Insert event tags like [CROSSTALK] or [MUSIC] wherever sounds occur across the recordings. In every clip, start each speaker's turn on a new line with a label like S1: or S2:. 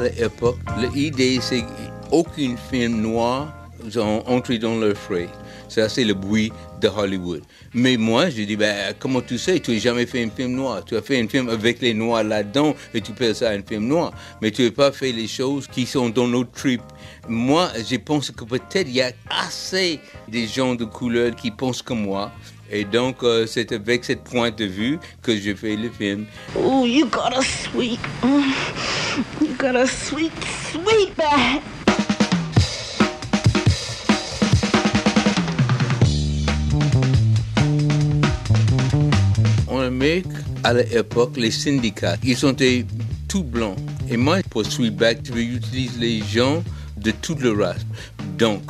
S1: l'époque, l'idée, c'est qu'aucun film noir ont entré dans leur frais. Ça, c'est le bruit de Hollywood. Mais moi, je dis, ben, comment tu sais, tu n'as jamais fait un film noir. Tu as fait un film avec les noirs là-dedans et tu fais ça un film noir. Mais tu n'as pas fait les choses qui sont dans notre trip. Moi, je pense que peut-être il y a assez de gens de couleur qui pensent comme moi. Et donc, euh, c'est avec cette point de vue que je fais le film.
S2: Oh, you got a sweet, mm, you got a sweet, sweet back.
S1: En Amérique, à l'époque, les syndicats, ils sont tout blancs. Et moi, pour Sweetback, j'utilise les gens de toute le race. Donc,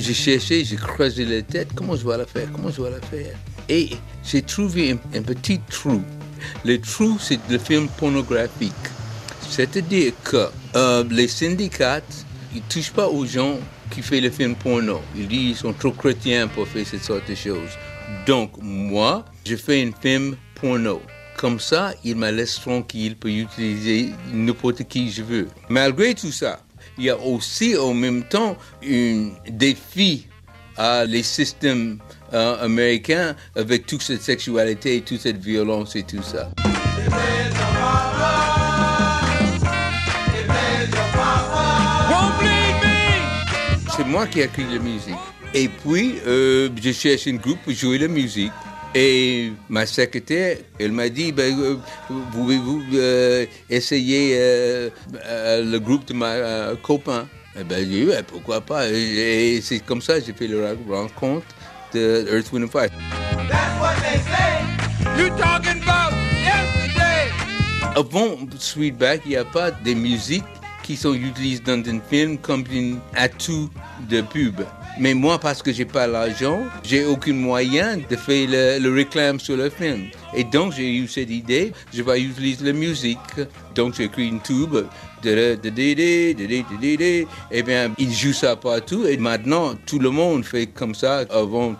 S1: j'ai cherché, j'ai creusé la tête, comment je vais la faire, comment je vais la faire? Et j'ai trouvé un, petit trou. Le trou, c'est le film pornographique. C'est-à-dire que euh, les syndicats, ils ne touchent pas aux gens qui font le film porno. Ils disent qu'ils sont trop chrétiens pour faire cette sorte de choses. Donc, moi, je fais un film porno. Comme ça, il me laisse tranquille pour utiliser n'importe qui je veux. Malgré tout ça, il y a aussi en même temps un défi à les systèmes euh, américains avec toute cette sexualité, toute cette violence et tout ça. C'est moi qui ai la musique. Et puis, euh, je cherche un groupe pour jouer la musique. Et ma secrétaire, elle m'a dit, ben, euh, pouvez-vous euh, essayer euh, le groupe de ma copain? Eh ben, j'ai dit, pourquoi pas? Et, c'est comme ça que j'ai fait la rencontre de Earth, Wind Fire. That's what they say. You talking about yesterday. Avant Sweetback, il n'y a pas de musique qui sont utilisées dans un film comme un atout de pub. Mais moi, parce que j'ai pas l'argent, j'ai aucun moyen de faire le, réclame sur le film. Et donc, j'ai eu cette idée, je vais utiliser la musique. Donc, j'ai écrit une tube. Et bien, il joue ça partout. Et maintenant, tout le monde fait comme ça. Avant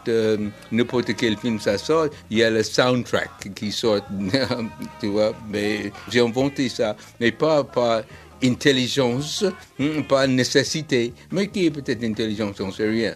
S1: n'importe quel film ça sort, il y a le soundtrack qui sort. [LAUGHS] tu vois, mais j'ai inventé ça. Mais pas, pas intelligence, hmm, pas nécessité, mais qui est peut-être intelligence, on ne sait rien.